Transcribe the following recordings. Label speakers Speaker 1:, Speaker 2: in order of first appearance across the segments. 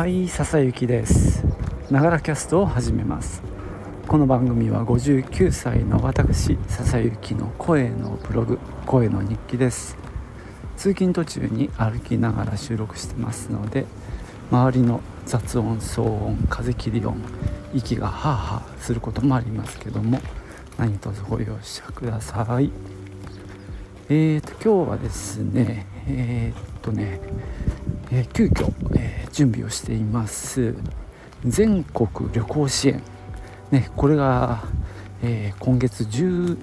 Speaker 1: はい笹雪です。ながらキャストを始めます。この番組は59歳の私笹雪の声のブログ声の日記です。通勤途中に歩きながら収録してますので周りの雑音騒音風切り音息がハーハーすることもありますけども何卒ご容赦ください。えーと今日はですねえー、っとね、えー、急遽、えー、準備をしています。全国旅行支援。ねこれが、えー、今月12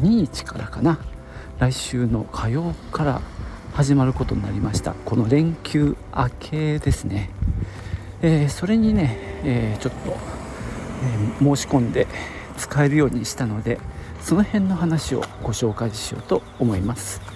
Speaker 1: 日からかな。来週の火曜から始まることになりました。この連休明けですね、え、それにね、え、ちょっと、え、申し込んで使えるようにしたのでその辺の話をご紹介しようと思います。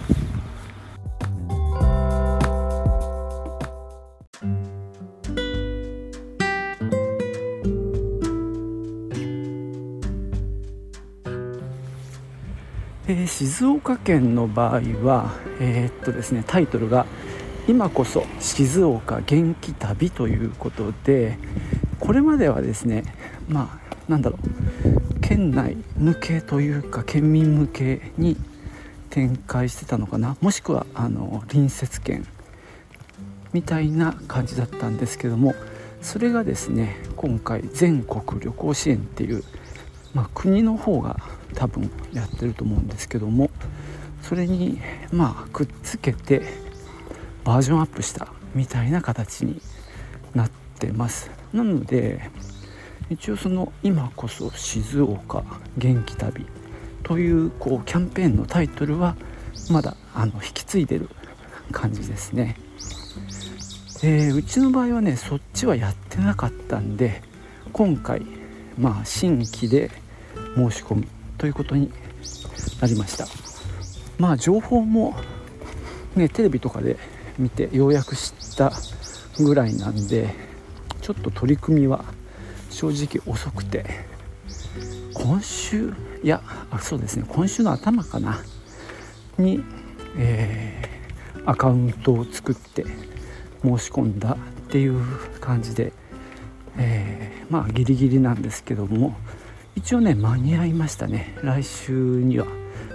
Speaker 1: えー、静岡県の場合は、えー、っとですね、タイトルが「今こそ静岡元気旅」ということでこれまではですねまあなんだろう県内向けというか県民向けに展開してたのかなもしくはあの隣接県みたいな感じだったんですけどもそれがですね今回全国旅行支援っていう、まあ、国の方が多分やってると思うんですけどもそれにまあくっつけてバージョンアップしたみたいな形になってます。なので一応その「今こそ静岡元気旅」というこうキャンペーンのタイトルはまだあの引き継いでる感じですね。でうちの場合はねそっちはやってなかったんで今回まあ新規で申し込むということになりました。まあ情報もねテレビとかで見てようやく知ったぐらいなんでちょっと取り組みは正直遅くて今週いやあそうですね今週の頭かなに、えー、アカウントを作って申し込んだっていう感じで、えー、まあギリギリなんですけども一応ね間に合いましたね。来週には。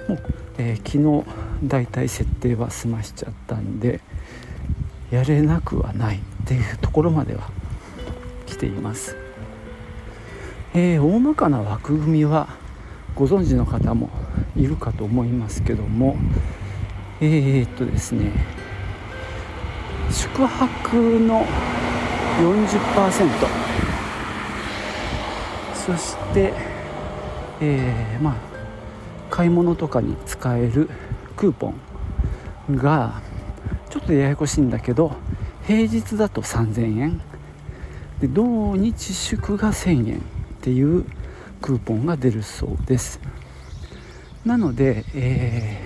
Speaker 1: もう、えー、昨日だいたい設定は済ましちゃったんでやれなくはないっていうところまでは来ています、えー、大まかな枠組みはご存知の方もいるかと思いますけどもえー、っとですね宿泊の40%そしてえー、まあ買い物とかに使えるクーポンがちょっとややこしいんだけど平日だと3000円。で土日祝が1000円っていうクーポンが出るそうです。なので、え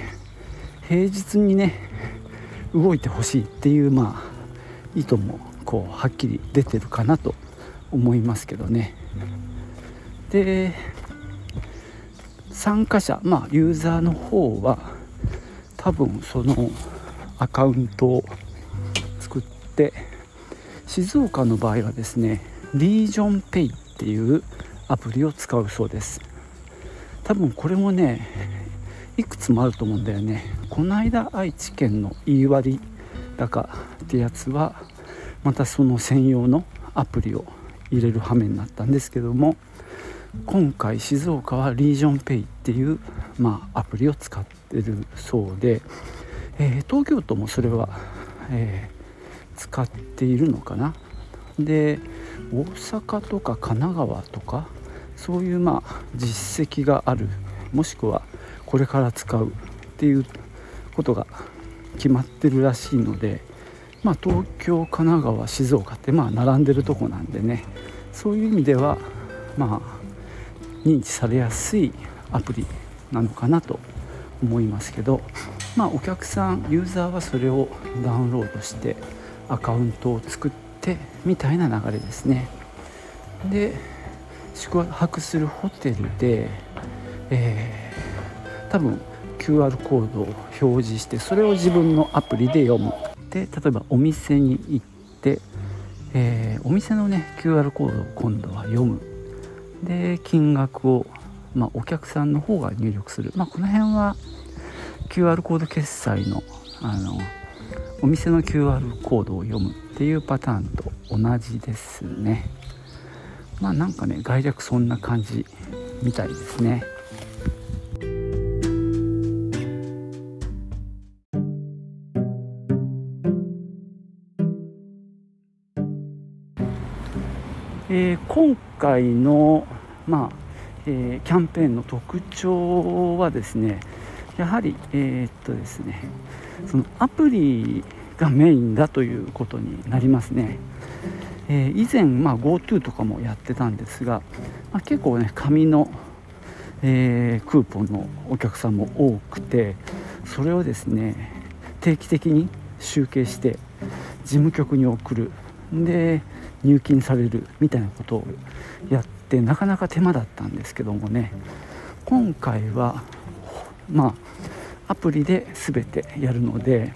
Speaker 1: ー、平日にね動いてほしいっていうまあ意図もこうはっきり出てるかなと思いますけどね。で参加者まあユーザーの方は多分そのアカウントを作って静岡の場合はですねリージョンペイっていうアプリを使うそうです。多分これもねいくつもあると思うんだよね。この間愛知県の言い割高ってやつはまたその専用のアプリを入れる羽目になったんですけども今回静岡はリージョンペイっていう、まあ、アプリを使ってるそうで、えー、東京都もそれは、えー、使っているのかな？で大阪とか神奈川とかそういうまあ実績があるもしくはこれから使うっていうことが決まってるらしいので、まあ、東京神奈川静岡ってまあ並んでるとこなんでね。そういう意味ではまあ認知されやすいアプリなのかなと思いますけど、まあ、お客さんユーザーはそれをダウンロードしてアカウントを作ってみたいな流れですね。で宿泊するホテルで、えー、多分 QR コードを表示してそれを自分のアプリで読む。で例えばお店に行って、えー、お店のね QR コードを今度は読む。で金額を、まあ、お客さんの方が入力する、まあ、この辺は QR コード決済のあのお店の QR コードを読むっていうパターンと同じですね。まあなんかね概略そんな感じみたいですね。えー、今回の、まあえー、キャンペーンの特徴はですねやはり、えー、っとですね、そのアプリがメインだということになりますね。えー、以前、まあ、GoTo とかもやってたんですが、まあ、結構ね紙の、えー、クーポンのお客さんも多くてそれをですね定期的に集計して事務局に送るで入金されるみたいなことをやってなかなか手間だったんですけどもね。今回はまあアプリで全てやるので、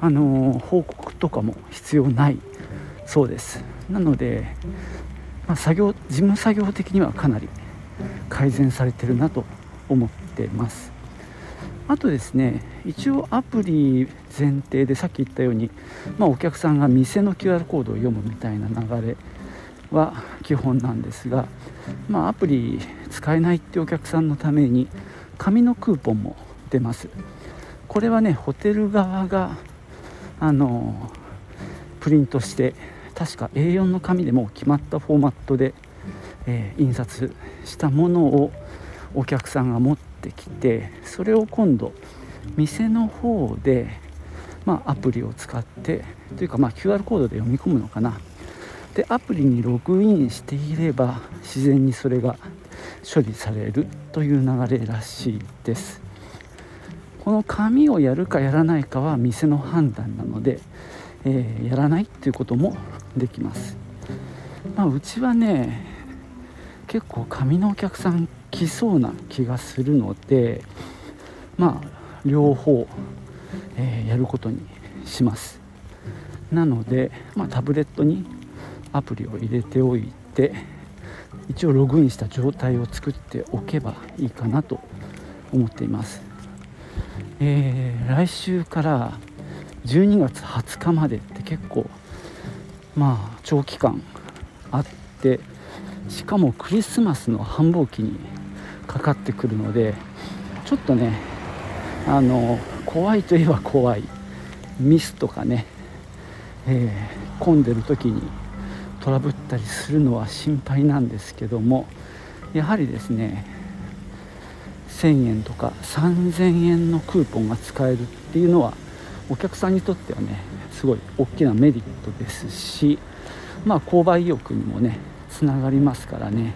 Speaker 1: あのー、報告とかも必要ないそうです。なので、まあ、作業事務作業的にはかなり改善されてるなと思ってます。あとですね一応アプリ前提でさっき言ったように、まあ、お客さんが店の QR コードを読むみたいな流れは基本なんですが、まあ、アプリ使えないってお客さんのために紙のクーポンも出ます。これはねホテル側があのプリントして確か A4 の紙でもう決まったフォーマットで、えー、印刷したものをお客さんが持ってってきてそれを今度店の方で、まあ、アプリを使ってというか、まあ、QR コードで読み込むのかな。でアプリにログインしていれば自然にそれが処理されるという流れらしいです。この紙をやるかやらないかは店の判断なので、えー、やらないっていうこともできます、まあ、うちはね結構紙のお客さん来そうな気がするのでまあ両方、えー、やることにします。なので、まあ、タブレットにアプリを入れておいて一応ログインした状態を作っておけばいいかなと思っています、えー、来週から12月20日までって結構まあ長期間あってしかもクリスマスの繁忙期にかかってくるのでちょっとねあの怖いといえば怖い。ミスとかね、えー、混んでる時にトラブったりするのは心配なんですけどもやはりですね1000円とか3000円のクーポンが使えるっていうのはお客さんにとってはねすごい大きなメリットですしまあ購買意欲にもねつながりますからね。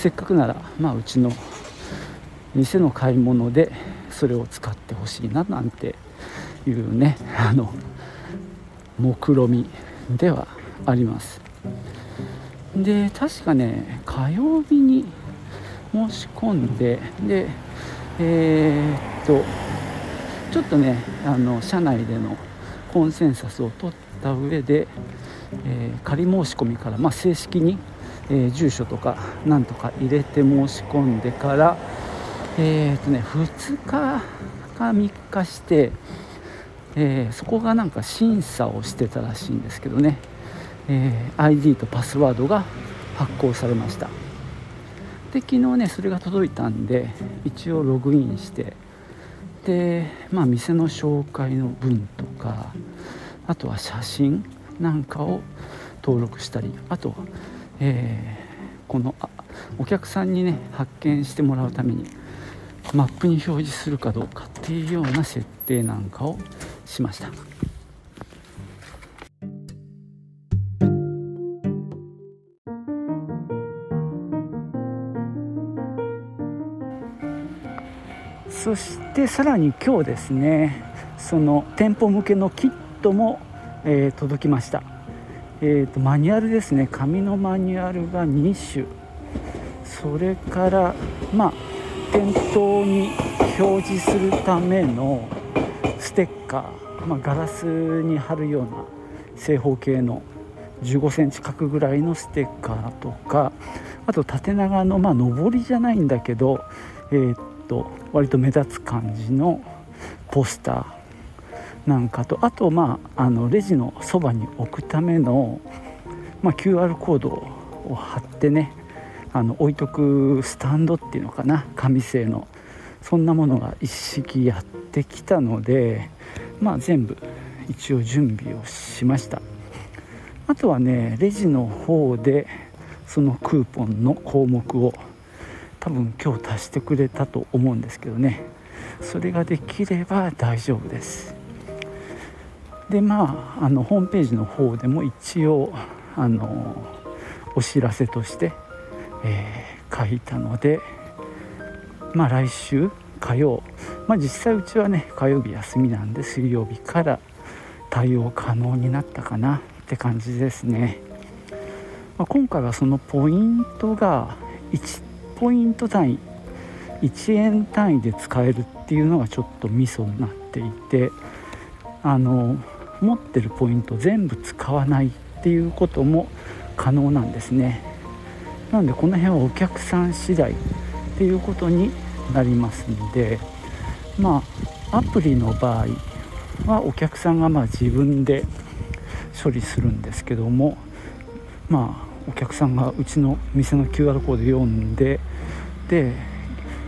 Speaker 1: せっかくならまあうちの店の買い物でそれを使ってほしいななんていうね あの目論みではあります。で確かね火曜日に申し込んででえー、っとちょっとねあの社内でのコンセンサスを取った上で、えー、仮申し込みから、まあ、正式に、え、住所とかなんとか入れて申し込んでからえ、っとね2日か3日して、え、そこがなんか審査をしてたらしいんですけどね。え、ID とパスワードが発行されました。で昨日ねそれが届いたんで一応ログインしてでまあ店の紹介の文とかあとは写真なんかを登録したりあとは、えー、このお客さんにね発見してもらうためにマップに表示するかどうかっていうような設定なんかをしました。そしてさらに今日ですねその店舗向けのキットも、えー、届きました、えーと、マニュアルですね。紙のマニュアルが2種。それからまあ店頭に表示するためのステッカー、まあ、ガラスに貼るような正方形の1 5センチ角ぐらいのステッカーとかあと縦長のまあ上りじゃないんだけどえー、っと割と目立つ感じのポスター。なんかとあとまああのレジのそばに置くための、まあ、QR コードを貼ってねあの置いとくスタンドっていうのかな紙製のそんなものが一式やってきたのでまあ全部一応準備をしました。あとはねレジの方でそのクーポンの項目を多分今日足してくれたと思うんですけどねそれができれば大丈夫です。でまああのホームページの方でも一応あのお知らせとして、えー、書いたのでまあ来週火曜まあ実際うちはね火曜日休みなんで水曜日から対応可能になったかなって感じですね、まあ、今回はそのポイントが1ポイント単位1円単位で使えるっていうのがちょっとミソになっていてあの持ってるポイント全部使わないっていうことも可能なんですね。なのでこの辺はお客さん次第っていうことになりますのでまあアプリの場合はお客さんがまあ自分で処理するんですけどもまあお客さんがうちの店の QR コード読んでで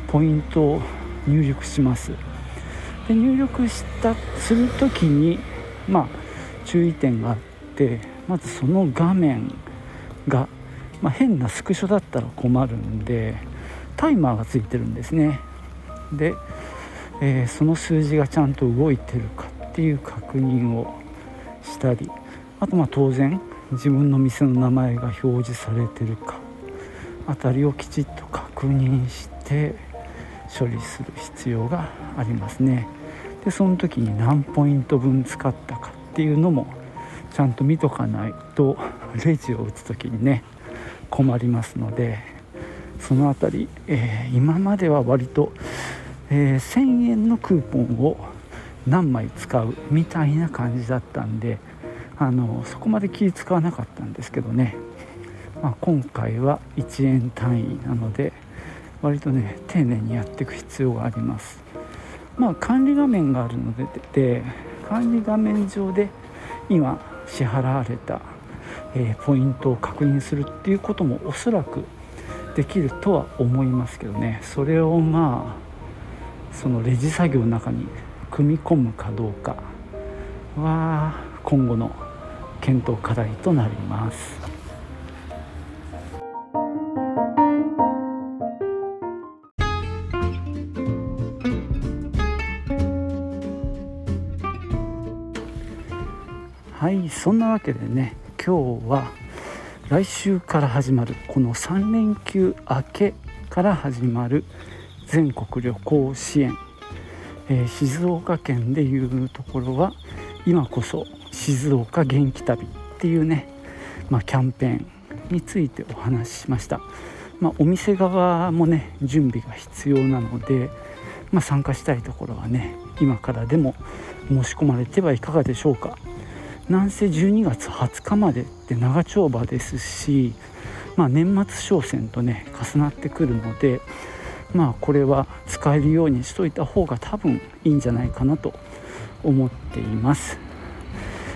Speaker 1: ポイントを入力します。で入力したする時にまあ注意点があってまずその画面が、まあ、変なスクショだったら困るんでタイマーがついてるんですね。で、えー、その数字がちゃんと動いてるかっていう確認をしたりあとまあ当然自分の店の名前が表示されてるかあたりをきちっと確認して処理する必要がありますね。でその時に何ポイント分使ったかっていうのもちゃんと見とかないとレジを打つ時にね困りますのでその辺り、えー、今までは割と、えー、1000円のクーポンを何枚使うみたいな感じだったんであのそこまで気使わなかったんですけどね、まあ、今回は1円単位なので割とね丁寧にやっていく必要があります。まあ管理画面があるのでで管理画面上で今支払われた、えー、ポイントを確認するっていうこともおそらくできるとは思いますけどね。それをまあそのレジ作業の中に組み込むかどうかは今後の検討課題となります。はいそんなわけでね今日は来週から始まるこの3連休明けから始まる全国旅行支援、えー、静岡県でいうところは今こそ静岡元気旅っていうね、まあ、キャンペーンについてお話ししました、まあ、お店側もね準備が必要なので、まあ、参加したいところはね今からでも申し込まれてはいかがでしょうか。なんせ12月20日までって長丁場ですし、まあ、年末商戦とね重なってくるのでまあこれは使えるようにしといた方が多分いいんじゃないかなと思っています。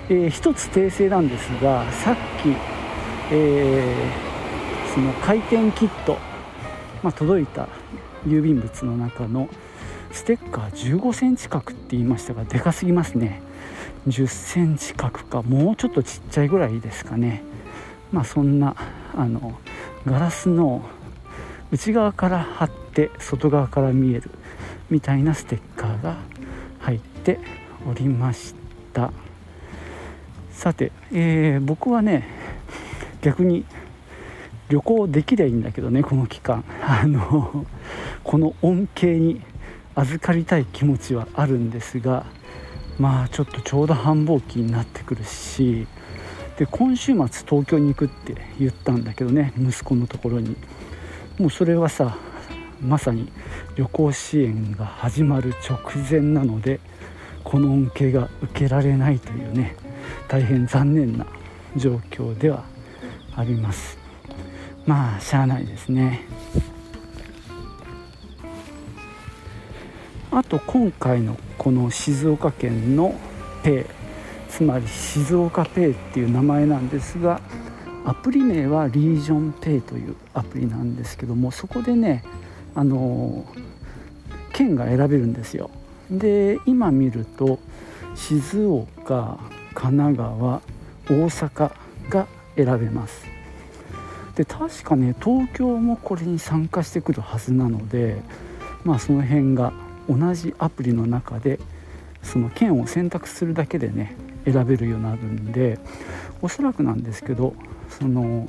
Speaker 1: えー、一つ訂正なんですがさっき、えー、その回転キット、まあ、届いた郵便物の中のステッカー1 5センチ角って言いましたがでかすぎますね。1 0センチ角かもうちょっとちっちゃいぐらいですかね。まあそんなあのガラスの内側から貼って外側から見えるみたいなステッカーが入っておりました。さて、えー、僕はね逆に旅行できりゃいいんだけどねこの期間。あのこの恩恵に預かりたい気持ちはあるんですがまあちょっとちょうど繁忙期になってくるしで今週末東京に行くって言ったんだけどね息子のところに。もうそれはさまさに旅行支援が始まる直前なのでこの恩恵が受けられないというね大変残念な状況ではあります。まあしゃあないですね。あと今回のこの静岡県のペイつまり静岡ペイっていう名前なんですがアプリ名はリージョンペイというアプリなんですけどもそこでねあの県が選べるんですよ。で今見ると静岡神奈川大阪が選べます。で確かね東京もこれに参加してくるはずなのでまあその辺が同じアプリの中でその県を選択するだけでね選べるようになるんでおそらくなんですけどその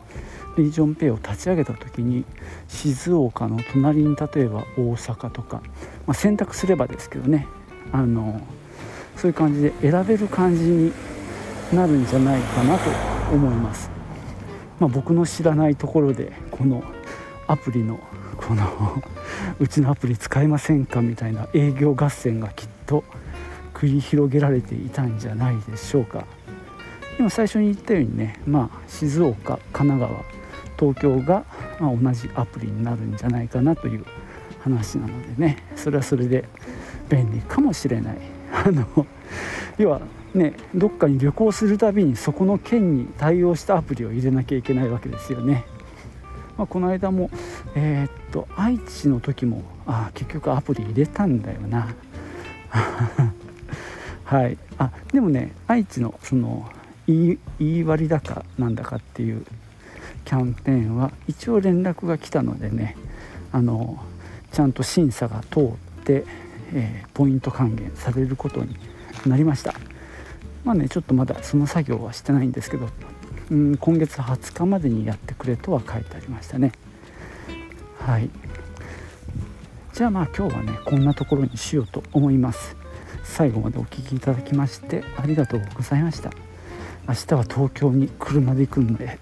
Speaker 1: リージョンペイを立ち上げた時に静岡の隣に例えば大阪とか、まあ、選択すればですけどねあのそういう感じで選べる感じになるんじゃないかなと思います、まあ、僕の知らないところでこのアプリのこのうちのアプリ使えませんかみたいな営業合戦がきっと繰り広げられていたんじゃないでしょうか。でも最初に言ったようにねまあ静岡神奈川東京がま同じアプリになるんじゃないかなという話なのでね。それはそれで便利かもしれない。あの要はねどっかに旅行するたびにそこの県に対応したアプリを入れなきゃいけないわけですよね。まあ、この間も、えー、っと愛知の時もあ結局アプリ入れたんだよな。はいあでもね愛知のその言い割高なんだかっていうキャンペーンは一応連絡が来たのでねあのちゃんと審査が通って、えー、ポイント還元されることになりましたまあねちょっとまだその作業はしてないんですけど、うん、今月20日までにやってくれとは書いてありましたね。はい。じゃあまあ今日はねこんなところにしようと思います。最後までお聴きいただきましてありがとうございました。明日は東京に車で行くので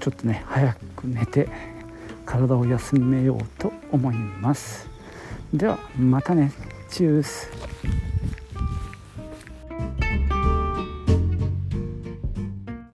Speaker 1: ちょっとね早く寝て体を休めようと思います。ではまたね。チュース。